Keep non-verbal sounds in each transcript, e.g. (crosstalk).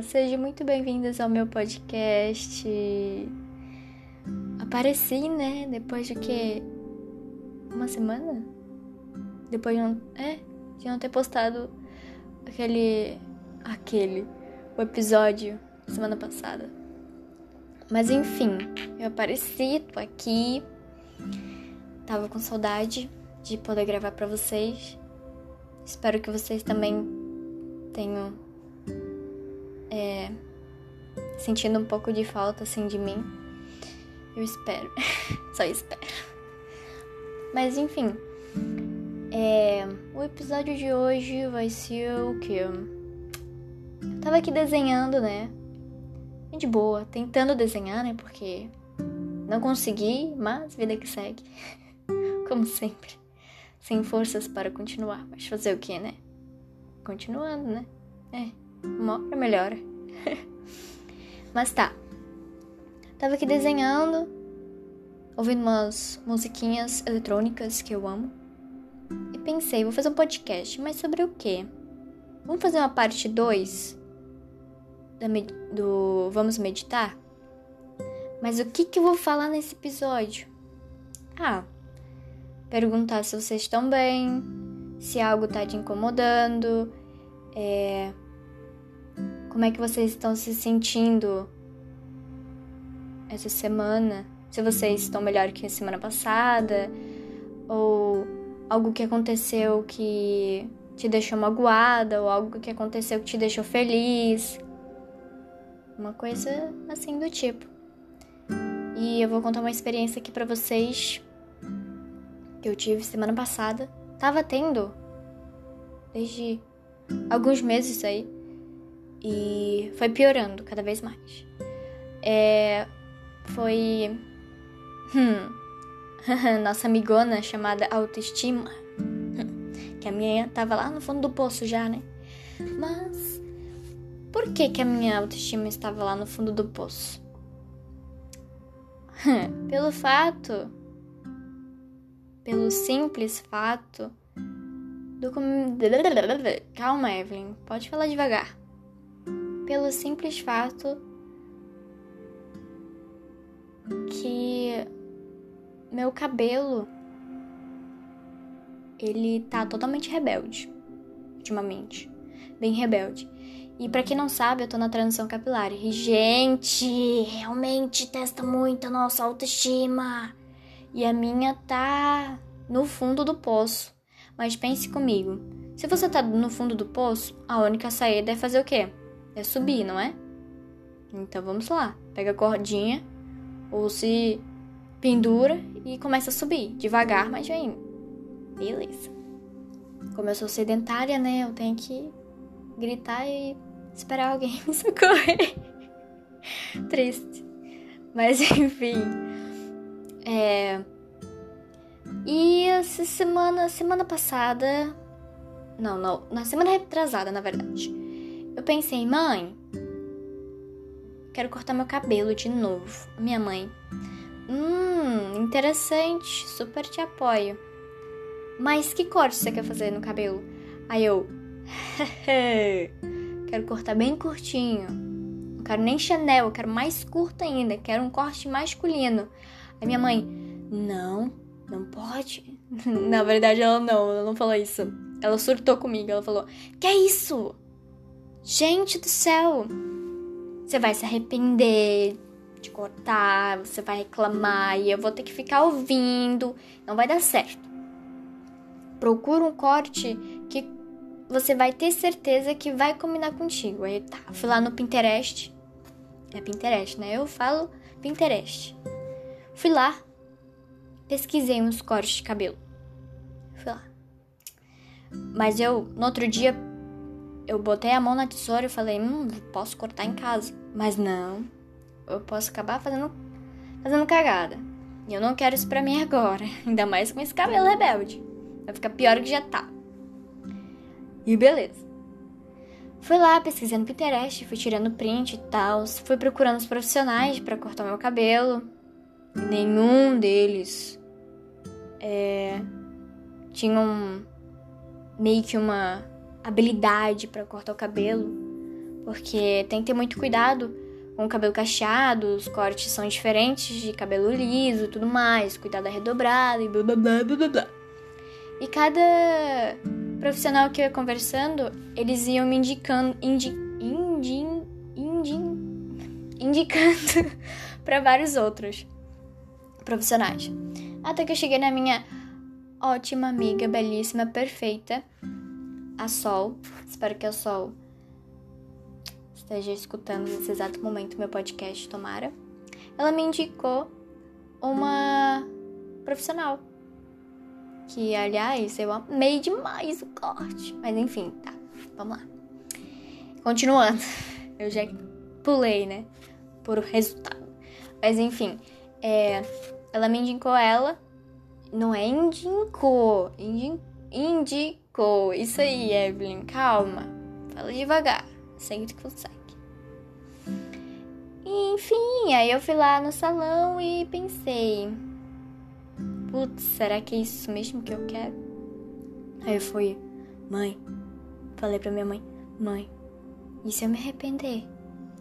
Sejam muito bem-vindos ao meu podcast. Apareci, né? Depois de que? Uma semana? Depois de não. É, de não ter postado aquele. aquele. o episódio semana passada. Mas enfim, eu apareci, tô aqui. Tava com saudade de poder gravar para vocês. Espero que vocês também tenham é, sentindo um pouco de falta assim de mim. Eu espero, (laughs) só espero. Mas enfim, é, o episódio de hoje vai ser o que? Eu tava aqui desenhando, né? De boa, tentando desenhar, né? Porque não consegui, mas vida que segue. (laughs) Como sempre. Sem forças para continuar. Mas fazer o que, né? Continuando, né? É, uma hora melhora. (laughs) mas tá. Tava aqui desenhando, ouvindo umas musiquinhas eletrônicas que eu amo. E pensei, vou fazer um podcast, mas sobre o quê? Vamos fazer uma parte 2 do Vamos Meditar? Mas o que, que eu vou falar nesse episódio? Ah, perguntar se vocês estão bem, se algo tá te incomodando, é, como é que vocês estão se sentindo essa semana, se vocês estão melhor que a semana passada, ou algo que aconteceu que te deixou magoada, ou algo que aconteceu que te deixou feliz. Uma coisa assim do tipo. E eu vou contar uma experiência aqui para vocês que eu tive semana passada. Tava tendo desde alguns meses aí. E foi piorando cada vez mais. É, foi. Hum, (laughs) nossa amigona chamada autoestima. Que a minha tava lá no fundo do poço já, né? Mas. Por que, que a minha autoestima estava lá no fundo do poço? (laughs) pelo fato, pelo simples fato do. (laughs) Calma, Evelyn, pode falar devagar. Pelo simples fato que meu cabelo ele tá totalmente rebelde ultimamente, bem rebelde. E para quem não sabe, eu tô na transição capilar. E, gente, realmente testa muito a nossa autoestima. E a minha tá no fundo do poço. Mas pense comigo. Se você tá no fundo do poço, a única saída é fazer o quê? É subir, não é? Então vamos lá. Pega a cordinha ou se pendura e começa a subir. Devagar, mas vem. Beleza. Como eu sou sedentária, né? Eu tenho que gritar e esperar alguém (laughs) me socorrer. Triste. Mas enfim. É. E essa semana, semana passada. Não, não. Na semana retrasada, na verdade. Eu pensei, mãe. Quero cortar meu cabelo de novo. Minha mãe. Hum, interessante. Super te apoio. Mas que corte você quer fazer no cabelo? Aí eu. (laughs) Quero cortar bem curtinho. Não quero nem Chanel, quero mais curto ainda. Quero um corte masculino. Aí minha mãe, não, não pode. (laughs) Na verdade, ela não, ela não falou isso. Ela surtou comigo, ela falou: Que é isso? Gente do céu! Você vai se arrepender de cortar, você vai reclamar e eu vou ter que ficar ouvindo. Não vai dar certo. Procura um corte que você vai ter certeza que vai combinar contigo. Aí tá, fui lá no Pinterest. É Pinterest, né? Eu falo Pinterest. Fui lá, pesquisei uns cortes de cabelo. Fui lá. Mas eu, no outro dia, eu botei a mão na tesoura e falei, hum, posso cortar em casa. Mas não, eu posso acabar fazendo, fazendo cagada. E eu não quero isso pra mim agora. (laughs) Ainda mais com esse cabelo rebelde. Vai ficar pior que já tá. E beleza. Fui lá pesquisando Pinterest, fui tirando print e tal, fui procurando os profissionais para cortar meu cabelo. E nenhum deles é, tinham meio que uma habilidade para cortar o cabelo, Porque tem que ter muito cuidado com o cabelo cacheado, os cortes são diferentes de cabelo liso tudo mais, cuidado da redobrada e blá blá blá blá blá. E cada profissional que eu ia conversando, eles iam me indicando, indi, indi, indi, indicando (laughs) para vários outros profissionais. Até que eu cheguei na minha ótima amiga, belíssima, perfeita, a Sol. Espero que a Sol esteja escutando nesse exato momento meu podcast, tomara. Ela me indicou uma profissional. Que, aliás, eu amei demais o corte. Mas enfim, tá. Vamos lá. Continuando. Eu já pulei, né? Por resultado. Mas enfim. É, ela me indicou ela. Não é indicou. Indicou. Isso aí, Evelyn. Calma. Fala devagar. O que consegue. Enfim, aí eu fui lá no salão e pensei. Putz, será que é isso mesmo que eu quero? Aí eu fui, mãe. Falei pra minha mãe, mãe, e se eu me arrepender?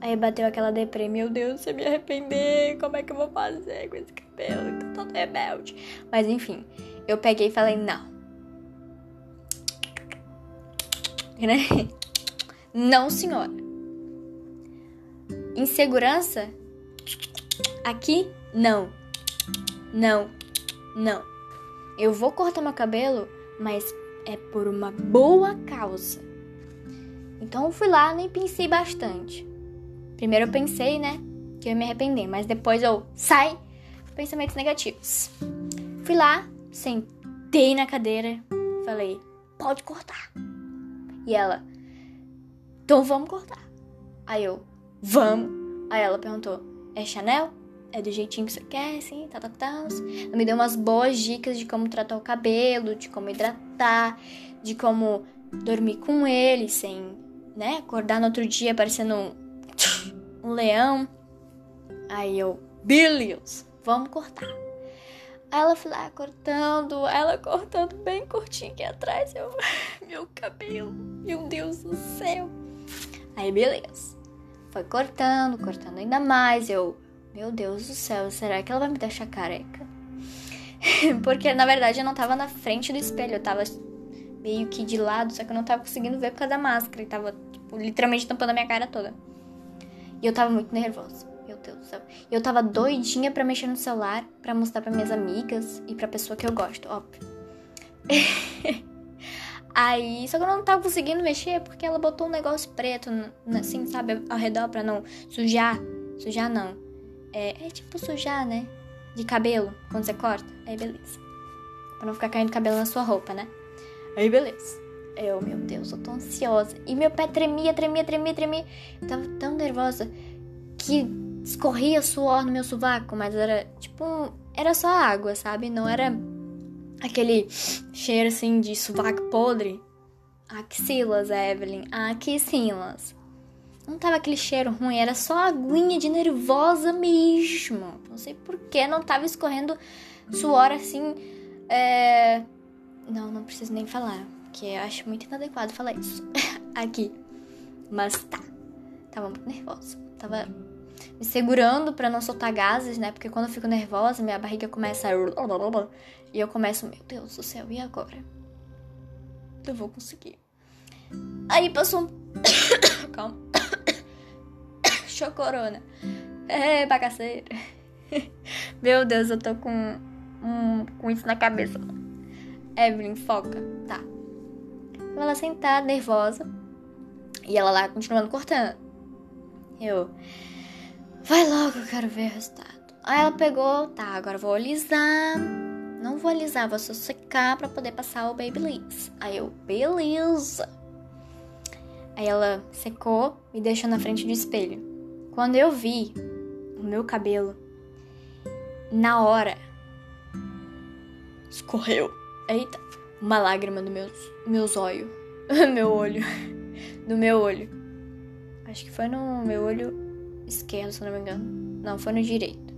Aí bateu aquela deprê, meu Deus, se eu me arrepender, como é que eu vou fazer com esse cabelo? Tô todo rebelde. Mas enfim, eu peguei e falei, não. Né? Não, senhora. Insegurança? Aqui? Não. Não. Não. Eu vou cortar meu cabelo, mas é por uma boa causa. Então eu fui lá, nem pensei bastante. Primeiro eu pensei, né, que eu ia me arrepender, mas depois eu sai pensamentos negativos. Fui lá, sentei na cadeira, falei: "Pode cortar". E ela: "Então vamos cortar". Aí eu: "Vamos". Aí ela perguntou: "É Chanel?" é do jeitinho que você quer, assim, tá, tá, tá. Ela me deu umas boas dicas de como tratar o cabelo, de como hidratar, de como dormir com ele sem, né, acordar no outro dia parecendo um, (laughs) um leão. Aí eu, beleza, vamos cortar. Aí ela foi lá cortando, ela cortando bem curtinho aqui atrás. Eu, (laughs) meu cabelo, meu Deus do céu. Aí beleza. Foi cortando, cortando ainda mais. Eu meu Deus do céu, será que ela vai me deixar careca? (laughs) Porque na verdade eu não tava na frente do espelho, eu tava meio que de lado, só que eu não tava conseguindo ver por causa da máscara e tava, tipo, literalmente tampando a minha cara toda. E eu tava muito nervosa. Meu Deus do céu. Eu tava doidinha pra mexer no celular, pra mostrar pra minhas amigas e pra pessoa que eu gosto, óbvio. (laughs) Aí, só que eu não tava conseguindo mexer porque ela botou um negócio preto, assim, sabe, ao redor pra não sujar. Sujar não é, é tipo sujar, né? De cabelo, quando você corta. Aí beleza. Pra não ficar caindo cabelo na sua roupa, né? Aí beleza. Eu, meu Deus, eu tô ansiosa. E meu pé tremia, tremia, tremia, tremia. Eu tava tão nervosa que escorria suor no meu sovaco, mas era tipo. Era só água, sabe? Não era aquele cheiro assim de sovaco podre. Axilas, Evelyn. Axilas. Não tava aquele cheiro ruim, era só aguinha de nervosa mesmo. Não sei por que não tava escorrendo suor assim. É... Não, não preciso nem falar, porque eu acho muito inadequado falar isso (laughs) aqui. Mas tá. Tava muito nervosa. Tava me segurando para não soltar gases, né? Porque quando eu fico nervosa, minha barriga começa a... E eu começo, meu Deus do céu, e agora? Eu vou conseguir. Aí passou um. (coughs) Calma. (coughs) Show corona. É, bagaceira. (laughs) Meu Deus, eu tô com, um, com isso na cabeça. Evelyn, foca. Tá. Ela sentada, nervosa. E ela lá continuando cortando. Eu. Vai logo, eu quero ver o resultado. Aí ela pegou, tá, agora vou alisar. Não vou alisar, vou só secar pra poder passar o Babyliss. Aí eu, beleza. Aí ela secou e deixou na frente do espelho. Quando eu vi o meu cabelo, na hora, escorreu. Eita, uma lágrima do meu, meus (laughs) olhos. meu olho. Do meu olho. Acho que foi no meu olho esquerdo, se não me engano. Não, foi no direito.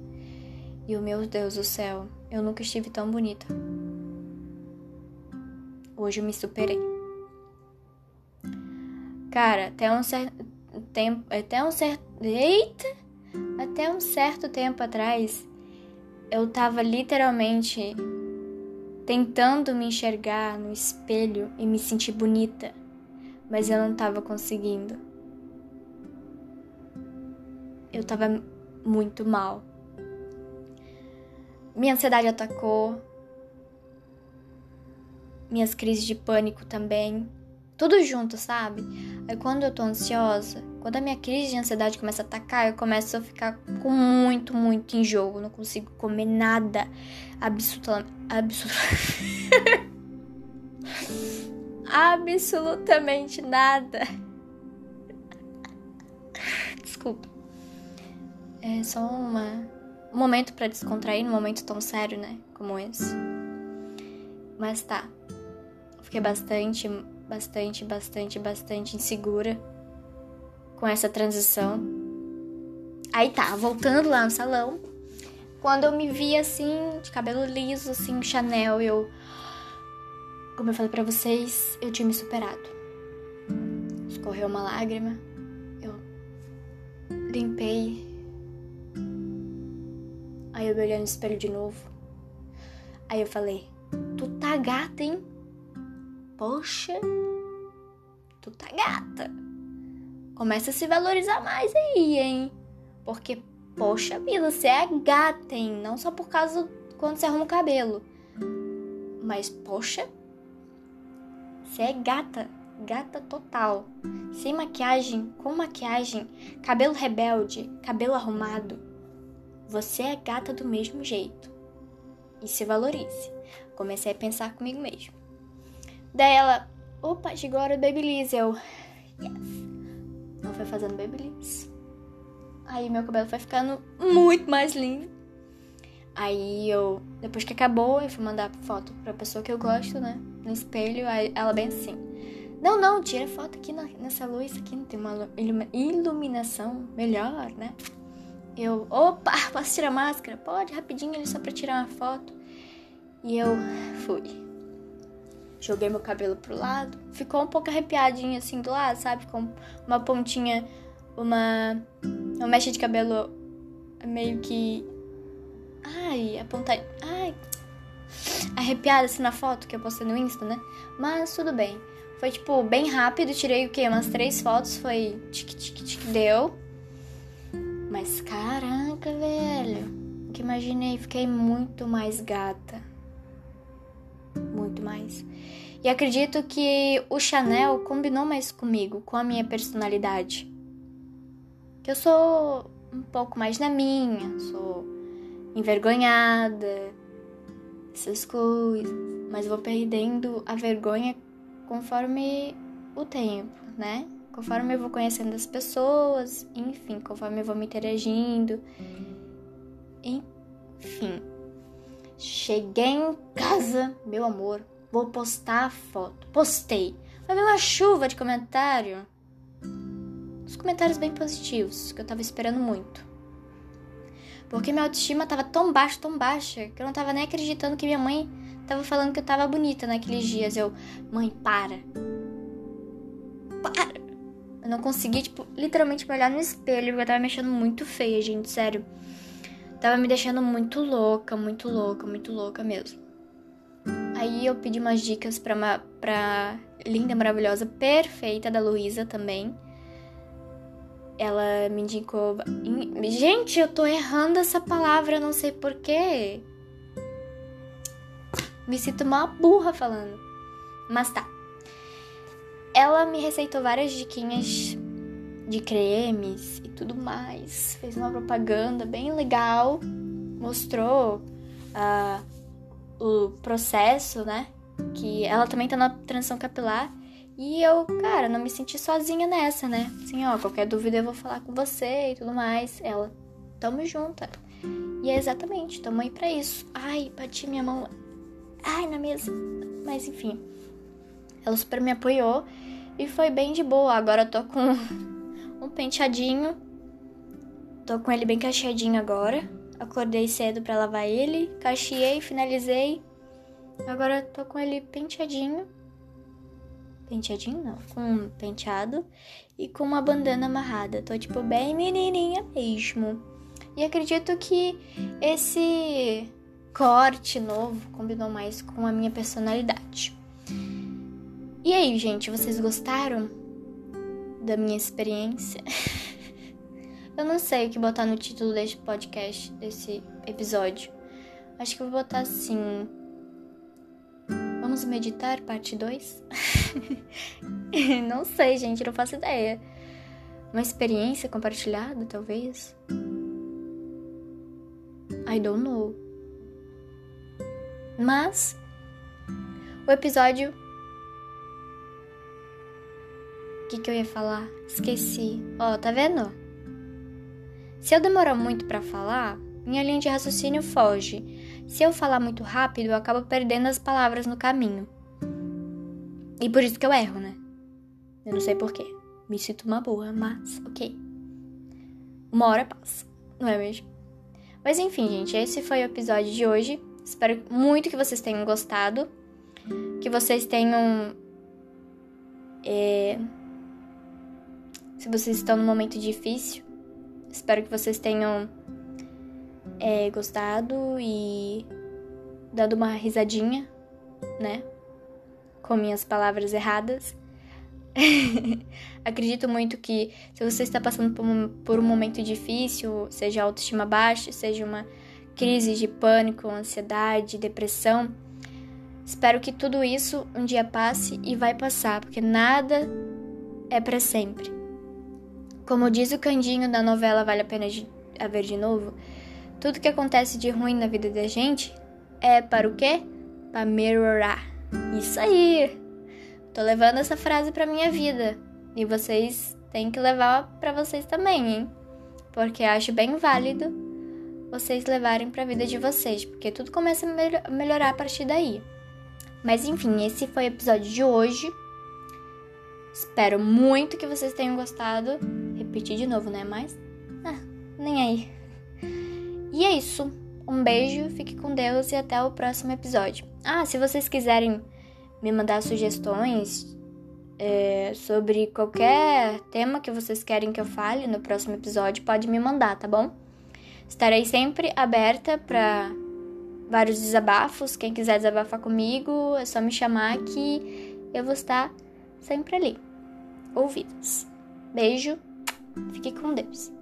E o meu Deus do céu, eu nunca estive tão bonita. Hoje eu me superei. Cara, até um certo tempo, até um certo, eita, até um certo tempo atrás, eu tava literalmente tentando me enxergar no espelho e me sentir bonita, mas eu não tava conseguindo. Eu tava muito mal. Minha ansiedade atacou, minhas crises de pânico também. Tudo junto, sabe? Aí quando eu tô ansiosa, quando a minha crise de ansiedade começa a atacar, eu começo a ficar com muito, muito enjoo. Não consigo comer nada. (laughs) Absolutamente. Nada. Desculpa. É só uma, um momento para descontrair, num momento tão sério, né? Como esse. Mas tá. Fiquei bastante, bastante, bastante, bastante insegura com essa transição. Aí tá, voltando lá no salão. Quando eu me vi assim, de cabelo liso, assim, Chanel, eu. Como eu falei pra vocês, eu tinha me superado. Escorreu uma lágrima. Eu limpei. Aí eu me olhei no espelho de novo. Aí eu falei: Tu tá gata, hein? Poxa, tu tá gata. Começa a se valorizar mais aí, hein? Porque, poxa vida, você é gata, hein? Não só por causa quando você arruma o cabelo. Mas, poxa, você é gata. Gata total. Sem maquiagem, com maquiagem, cabelo rebelde, cabelo arrumado. Você é gata do mesmo jeito. E se valorize. Comecei a pensar comigo mesmo. Daí ela, opa, chegou a hora do Babyliss. Eu, yes. Não foi fazendo Babyliss. Aí meu cabelo foi ficando muito mais lindo. Aí eu, depois que acabou, eu fui mandar foto pra pessoa que eu gosto, né? No espelho, aí ela bem assim. Não, não, tira foto aqui na, nessa luz aqui, não tem uma iluminação melhor, né? Eu, opa, posso tirar máscara? Pode, rapidinho ali só pra tirar uma foto. E eu fui. Joguei meu cabelo pro lado. Ficou um pouco arrepiadinho assim do lado, sabe? Com uma pontinha, uma, uma mecha de cabelo meio que. Ai, apontar. Ai. Arrepiada assim na foto que eu postei no Insta, né? Mas tudo bem. Foi tipo bem rápido. Tirei o quê? Umas três fotos. Foi tic tic tic deu. Mas caraca, velho. Que imaginei? Fiquei muito mais gata muito mais. E acredito que o Chanel combinou mais comigo, com a minha personalidade. Eu sou um pouco mais na minha, sou envergonhada, essas coisas. Mas vou perdendo a vergonha conforme o tempo, né? Conforme eu vou conhecendo as pessoas, enfim, conforme eu vou me interagindo. Enfim. Cheguei em casa, meu amor, vou postar a foto. Postei. Vai vir uma chuva de comentário. Os comentários bem positivos, que eu tava esperando muito. Porque minha autoestima tava tão baixa, tão baixa, que eu não tava nem acreditando que minha mãe tava falando que eu tava bonita naqueles dias. Eu, mãe. Para. Eu não consegui, tipo, literalmente me olhar no espelho, porque eu tava me achando muito feia, gente, sério. Tava me deixando muito louca, muito louca, muito louca mesmo. Aí eu pedi umas dicas pra, uma, pra linda, maravilhosa, perfeita da Luísa também. Ela me indicou. Gente, eu tô errando essa palavra, não sei porquê. Me sinto uma burra falando. Mas tá. Ela me receitou várias diquinhas de cremes e tudo mais. Fez uma propaganda bem legal, mostrou uh, o processo, né? Que ela também tá na transição capilar. E eu, cara, não me senti sozinha nessa, né? Assim, ó, qualquer dúvida eu vou falar com você e tudo mais. Ela, tamo junta. E é exatamente, tamo aí pra isso. Ai, bati minha mão. Ai, na mesa. Mas enfim. Ela super me apoiou e foi bem de boa. Agora eu tô com (laughs) um penteadinho. Tô com ele bem cacheadinho agora. Acordei cedo para lavar ele, cacheei, finalizei. Agora tô com ele penteadinho. penteadinho não, com um penteado e com uma bandana amarrada. Tô tipo bem menininha mesmo. E acredito que esse corte novo combinou mais com a minha personalidade. E aí, gente, vocês gostaram da minha experiência? (laughs) Eu não sei o que botar no título deste podcast, desse episódio. Acho que eu vou botar assim. Vamos meditar, parte 2? (laughs) não sei, gente, não faço ideia. Uma experiência compartilhada, talvez? I don't know. Mas o episódio. O que, que eu ia falar? Esqueci. Ó, oh, tá vendo? Se eu demorar muito para falar, minha linha de raciocínio foge. Se eu falar muito rápido, eu acabo perdendo as palavras no caminho. E por isso que eu erro, né? Eu não sei porquê. Me sinto uma boa, mas ok. Uma hora passa, não é mesmo? Mas enfim, gente, esse foi o episódio de hoje. Espero muito que vocês tenham gostado. Que vocês tenham. É... Se vocês estão num momento difícil, espero que vocês tenham é, gostado e dado uma risadinha, né? Com minhas palavras erradas. (laughs) Acredito muito que se você está passando por um, por um momento difícil, seja autoestima baixa, seja uma crise de pânico, ansiedade, depressão. Espero que tudo isso um dia passe e vai passar, porque nada é para sempre. Como diz o Candinho da novela Vale a Pena de, Ver de Novo, tudo que acontece de ruim na vida da gente é para o quê? Para melhorar. Isso aí! Tô levando essa frase pra minha vida. E vocês têm que levar para vocês também, hein? Porque acho bem válido vocês levarem para a vida de vocês, porque tudo começa a melhorar a partir daí. Mas enfim, esse foi o episódio de hoje. Espero muito que vocês tenham gostado. Repetir de novo, né? Mas. Ah, nem aí. E é isso. Um beijo, fique com Deus e até o próximo episódio. Ah, se vocês quiserem me mandar sugestões é, sobre qualquer tema que vocês querem que eu fale no próximo episódio, pode me mandar, tá bom? Estarei sempre aberta para vários desabafos. Quem quiser desabafar comigo, é só me chamar que eu vou estar sempre ali. Ouvidos. Beijo. Fique com Deus.